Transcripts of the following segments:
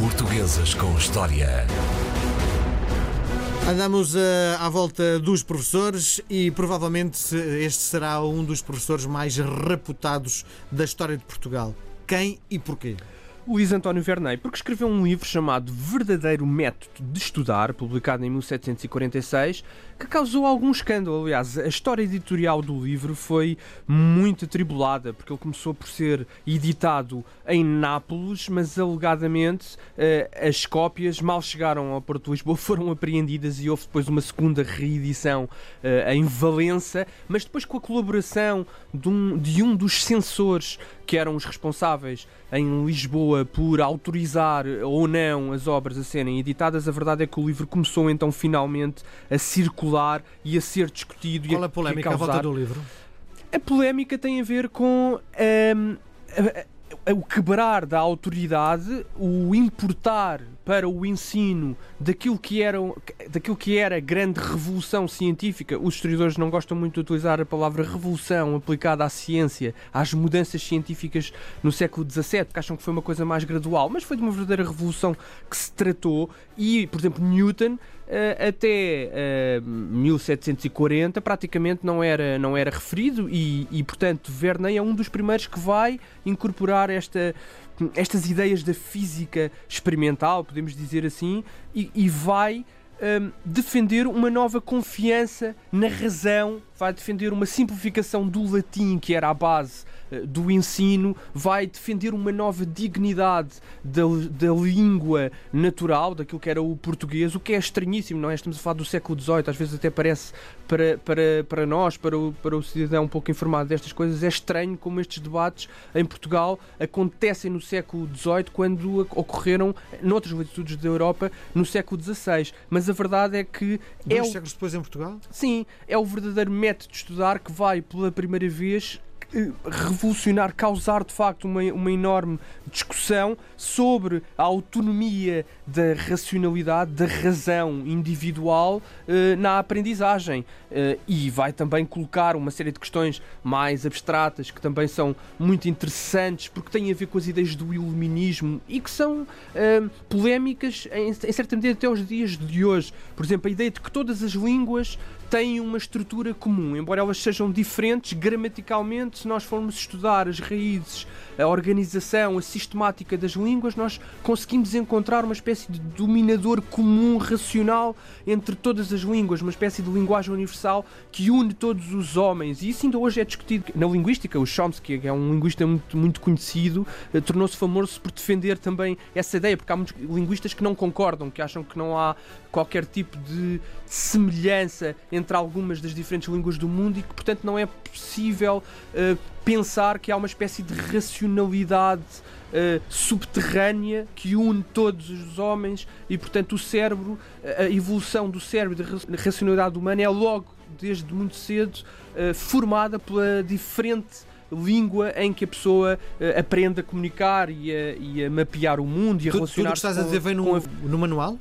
Portuguesas com História. Andamos uh, à volta dos professores e provavelmente este será um dos professores mais reputados da história de Portugal. Quem e porquê? Luís António Vernei, porque escreveu um livro chamado Verdadeiro Método de Estudar, publicado em 1746, que causou algum escândalo. Aliás, a história editorial do livro foi muito atribulada, porque ele começou por ser editado em Nápoles, mas alegadamente eh, as cópias mal chegaram ao Porto de Lisboa, foram apreendidas e houve depois uma segunda reedição eh, em Valença, mas depois com a colaboração de um, de um dos censores que eram os responsáveis em Lisboa por autorizar ou não as obras a serem editadas, a verdade é que o livro começou então finalmente a circular e a ser discutido. Qual e a polémica a à volta do livro? A polémica tem a ver com. Um, a, a, o quebrar da autoridade, o importar para o ensino daquilo que era, daquilo que era a grande revolução científica. Os historiadores não gostam muito de utilizar a palavra revolução aplicada à ciência, às mudanças científicas no século XVII, porque acham que foi uma coisa mais gradual, mas foi de uma verdadeira revolução que se tratou. E, por exemplo, Newton Uh, até uh, 1740 praticamente não era, não era referido. E, e, portanto, Verney é um dos primeiros que vai incorporar esta, estas ideias da física experimental, podemos dizer assim, e, e vai um, defender uma nova confiança na razão, vai defender uma simplificação do latim, que era a base do ensino, vai defender uma nova dignidade da, da língua natural, daquilo que era o português, o que é estranhíssimo, não é? Estamos a falar do século XVIII, às vezes até parece para, para, para nós, para o, para o cidadão um pouco informado destas coisas, é estranho como estes debates em Portugal acontecem no século XVIII, quando ocorreram noutras latitudes da Europa no século XVI. Mas a verdade é que. Dois é o... séculos depois em Portugal? Sim, é o verdadeiro método de estudar que vai pela primeira vez eh, revolucionar, causar de facto uma, uma enorme discussão sobre a autonomia da racionalidade, da razão individual eh, na aprendizagem. Eh, e vai também colocar uma série de questões mais abstratas que também são muito interessantes porque têm a ver com as ideias do iluminismo e que são eh, polémicas em, em certa medida até os dias de hoje. Por exemplo, a ideia de que todas as línguas têm uma estrutura comum, embora elas sejam diferentes gramaticalmente, se nós formos estudar as raízes, a organização, a sistemática das línguas, nós conseguimos encontrar uma espécie de dominador comum racional entre todas as línguas, uma espécie de linguagem universal que une todos os homens. E isso ainda hoje é discutido na linguística. O Chomsky, que é um linguista muito, muito conhecido, eh, tornou-se famoso por defender também essa ideia, porque há muitos linguistas que não concordam, que acham que não há qualquer tipo de semelhança entre algumas das diferentes línguas do mundo e que, portanto, não é possível uh, pensar que há uma espécie de racionalidade uh, subterrânea que une todos os homens e, portanto, o cérebro, a evolução do cérebro e da racionalidade humana é logo, desde muito cedo, uh, formada pela diferente língua em que a pessoa uh, aprende a comunicar e a, e a, mapear o mundo e a relacionar-se. Tudo o que estás a dizer vem no, a... no manual?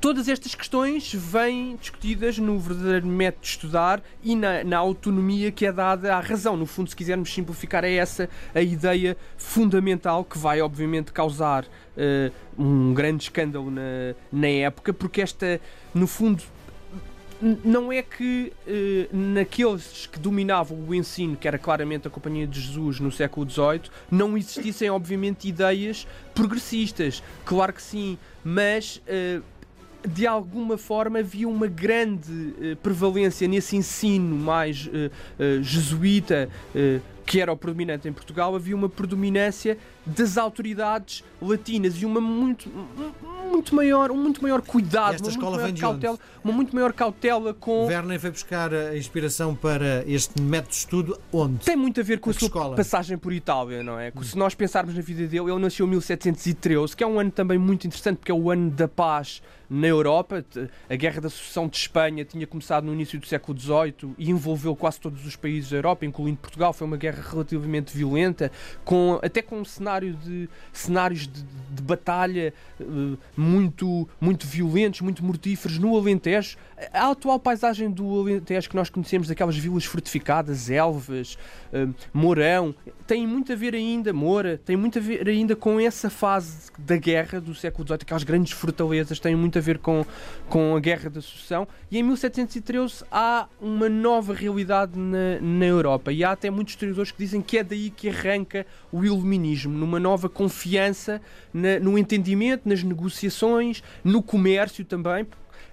Todas estas questões vêm discutidas no verdadeiro método de estudar e na, na, autonomia que é dada à razão. No fundo, se quisermos simplificar, é essa a ideia fundamental que vai, obviamente, causar uh, um grande escândalo na, na época, porque esta, no fundo, não é que uh, naqueles que dominavam o ensino, que era claramente a Companhia de Jesus no século XVIII, não existissem, obviamente, ideias progressistas. Claro que sim, mas. Uh, de alguma forma havia uma grande uh, prevalência nesse ensino mais uh, uh, jesuíta que era o predominante em Portugal, havia uma predominância das autoridades latinas e uma muito, muito maior, um muito maior cuidado, Esta uma, escola muito vem cautela, uma muito maior cautela com. Verne foi buscar a inspiração para este método de estudo onde? Tem muito a ver com a, a sua escola? passagem por Itália, não é? Se nós pensarmos na vida dele, ele nasceu em 1713, que é um ano também muito interessante porque é o ano da paz na Europa. A Guerra da Sucessão de Espanha tinha começado no início do século XVIII e envolveu quase todos os países da Europa, incluindo Portugal. Foi uma guerra relativamente violenta, com, até com um cenário de, cenários de, de batalha uh, muito, muito violentos, muito mortíferos no Alentejo. A atual paisagem do Alentejo que nós conhecemos, daquelas vilas fortificadas, Elvas, uh, Mourão, tem muito a ver ainda, Moura, tem muito a ver ainda com essa fase da guerra do século XVIII, aquelas grandes fortalezas, têm muito a ver com, com a Guerra da Sucessão. E em 1713 há uma nova realidade na, na Europa. E há até muitos historiadores que dizem que é daí que arranca o iluminismo, numa nova confiança na, no entendimento, nas negociações, no comércio também.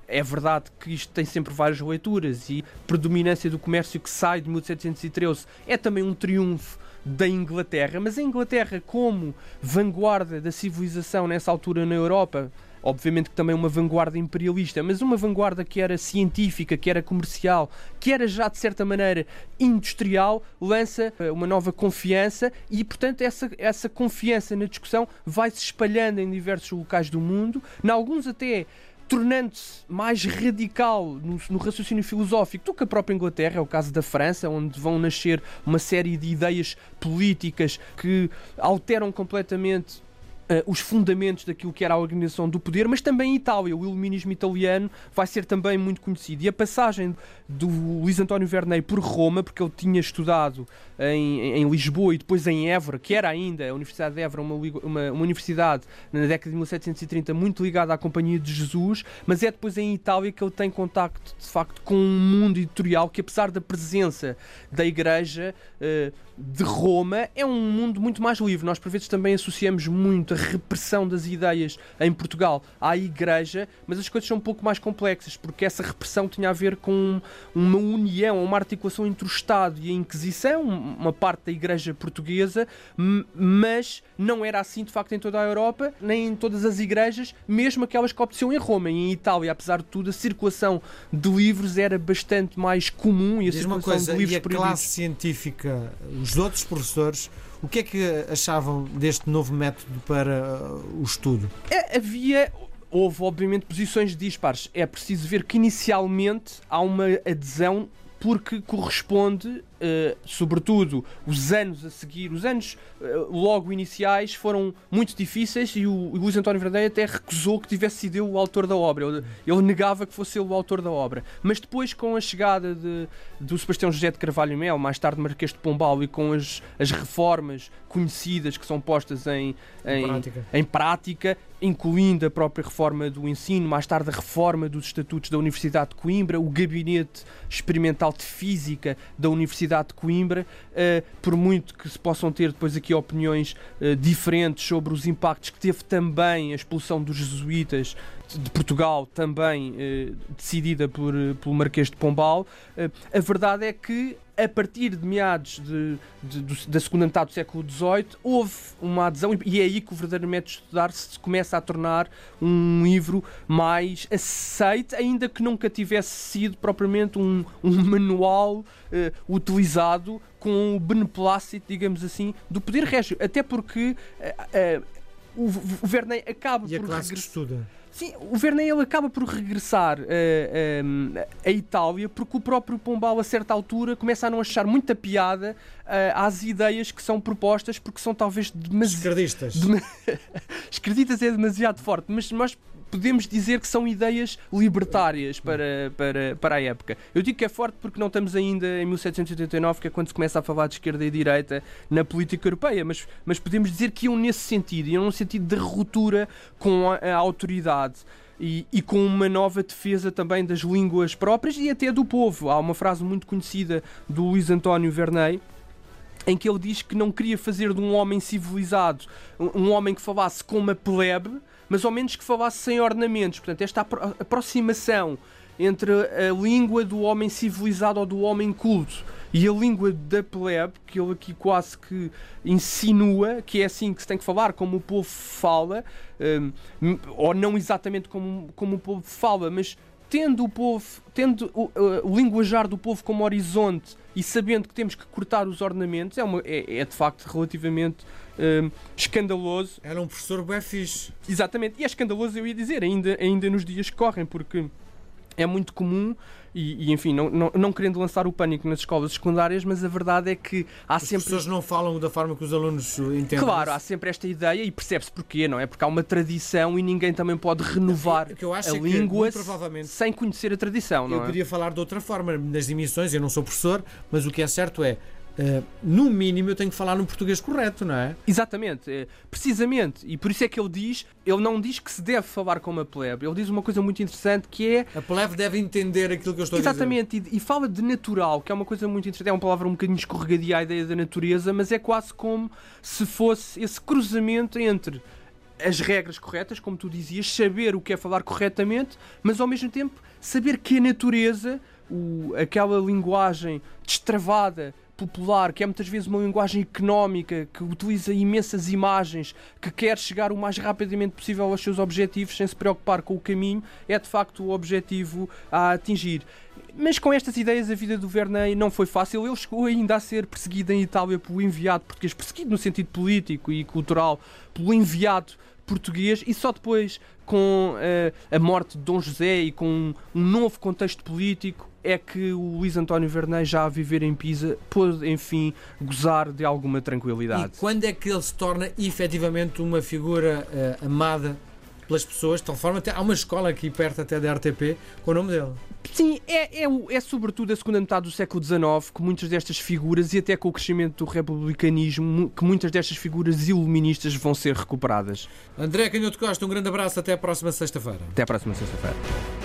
É verdade que isto tem sempre várias leituras e predominância do comércio que sai de 1713 é também um triunfo da Inglaterra, mas a Inglaterra, como vanguarda da civilização nessa altura na Europa, obviamente que também uma vanguarda imperialista, mas uma vanguarda que era científica, que era comercial, que era já de certa maneira industrial, lança eh, uma nova confiança e, portanto, essa, essa confiança na discussão vai se espalhando em diversos locais do mundo, em alguns até tornando-se mais radical no, no, raciocínio filosófico do que a própria Inglaterra, é o caso da França, onde vão nascer uma série de ideias políticas que alteram completamente Uh, os fundamentos daquilo que era a organização do poder, mas também em Itália. O iluminismo italiano vai ser também muito conhecido. E a passagem do Luís António Vernei por Roma, porque ele tinha estudado em, em Lisboa e depois em Évora, que era ainda a Universidade de Évora, uma, uma, uma, universidade na década de 1730 muito ligada à Companhia de Jesus, mas é depois em Itália que ele tem contacto de facto com um mundo editorial que, apesar da presença da Igreja. Uh, de Roma é um mundo muito mais livre. Nós, por vezes, também associamos muito a repressão das ideias em Portugal à Igreja, mas as coisas são um pouco mais complexas, porque essa repressão tinha a ver com uma união, uma articulação entre o Estado e a Inquisição, uma parte da Igreja portuguesa, mas não era assim, de facto, em toda a Europa, nem em todas as igrejas, mesmo aquelas que obteciam em Roma. E em Itália, apesar de tudo, a circulação de livros era bastante mais comum e a Diz circulação coisa, de livros e a classe científica os outros professores, o que é que achavam deste novo método para uh, o estudo? É, havia houve obviamente posições dispares. É preciso ver que inicialmente há uma adesão porque corresponde Uh, sobretudo os anos a seguir, os anos uh, logo iniciais foram muito difíceis e o, o Luís António Verdadeiro até recusou que tivesse sido ele o autor da obra. Ele, ele, negava que fosse ele o autor da obra. Mas depois, com a chegada de, do Sebastião José de Carvalho Mel, mais tarde Marquês de Pombal, e com as, as reformas conhecidas que são postas em, em, em, prática. em prática, incluindo a própria reforma do ensino, mais tarde a reforma dos estatutos da Universidade de Coimbra, o gabinete experimental de física da Universidade de Coimbra, uh, por muito que se possam ter depois aqui opiniões uh, diferentes sobre os impactos que teve também a expulsão dos jesuítas de Portugal, também uh, decidida por, pelo Marquês de Pombal, a verdade é que a partir de meados de, de, de, da segunda metade do século XVIII, houve uma adesão, e é aí que o verdadeiro método de estudar se começa a tornar um livro mais aceito, ainda que nunca tivesse sido propriamente um, um manual uh, utilizado com o beneplácito, digamos assim, do poder régio. Até porque uh, uh, o, o Verney acaba e por. A classe que estuda Sim, o Verney ele acaba por regressar uh, um, a Itália porque o próprio Pombal, a certa altura, começa a não achar muita piada uh, às ideias que são propostas porque são talvez demasiado. Esquerdistas. Dem... Esquerdistas é demasiado forte, mas, mas podemos dizer que são ideias libertárias para, para, para a época. Eu digo que é forte porque não estamos ainda em 1789, que é quando se começa a falar de esquerda e direita na política europeia, mas, mas podemos dizer que iam nesse sentido, iam num sentido de ruptura com a, a autoridade. E, e, com uma nova defesa também das línguas próprias e até do povo. Há uma frase muito conhecida do Luís António Verney, em que ele diz que não queria fazer de um homem civilizado um homem que falasse como uma plebe, mas ao menos que falasse sem ornamentos. Portanto, esta aproximação entre a língua do homem civilizado ou do homem culto e a língua da plebe, que ele aqui quase que insinua que é assim que se tem que falar, como o povo fala, um, ou não exatamente como, como o povo fala, mas tendo o povo, tendo o, o, linguajar do povo como horizonte e sabendo que temos que cortar os ornamentos, é, uma, é, é de facto relativamente uh, escandaloso. Era um professor bem fixe. Exatamente, e é escandaloso, eu ia dizer, ainda, ainda nos dias que correm, porque é muito comum e, e, enfim, não, não, não, querendo lançar o pânico nas escolas secundárias, mas a verdade é que há As sempre. As pessoas não falam da forma que os alunos entendem. Claro, há sempre esta ideia e percebe-se porquê, não é? Porque há uma tradição e ninguém também pode renovar que eu acho a é língua provavelmente, sem conhecer a tradição, não eu é? Eu podia falar de outra forma nas emissões, eu não sou professor, mas o que é certo é Uh, no mínimo eu tenho que falar no português correto, não é? Exatamente, é, precisamente, e por isso é que ele diz, ele não diz que se deve falar como a plebe, ele diz uma coisa muito interessante que é... A plebe deve entender aquilo que eu estou Exatamente, a dizer. E, e fala de natural, que é uma coisa muito interessante, é uma palavra um bocadinho escorregadia à ideia da natureza, mas é quase como se fosse esse cruzamento entre as regras corretas, como tu dizias, saber o que é falar corretamente, mas ao mesmo tempo saber que a natureza, o, aquela linguagem destravada, popular, que é muitas vezes uma linguagem económica, que utiliza imensas imagens, que quer chegar o mais rapidamente possível aos seus objetivos sem se preocupar com o caminho, é de facto o objetivo a atingir. Mas com estas ideias a vida do Verney não foi fácil. Ele chegou ainda a ser perseguido em Itália pelo enviado português, perseguido no sentido político e cultural, pelo enviado português e só depois com uh, a morte de Dom José e com um, um novo contexto político é que o Luís António Vernei, já a viver em Pisa, pôde, enfim, gozar de alguma tranquilidade. E quando é que ele se torna efetivamente uma figura uh, amada pelas pessoas, de tal forma até há uma escola aqui perto até da RTP com o nome dele. Sim, é, é, é, sobretudo a segunda metade do século XIX que muitas destas figuras, e até com o crescimento do republicanismo, que muitas destas figuras iluministas vão ser recuperadas. André Canhoto Costa, um grande abraço, até a próxima sexta-feira. Até a próxima sexta-feira.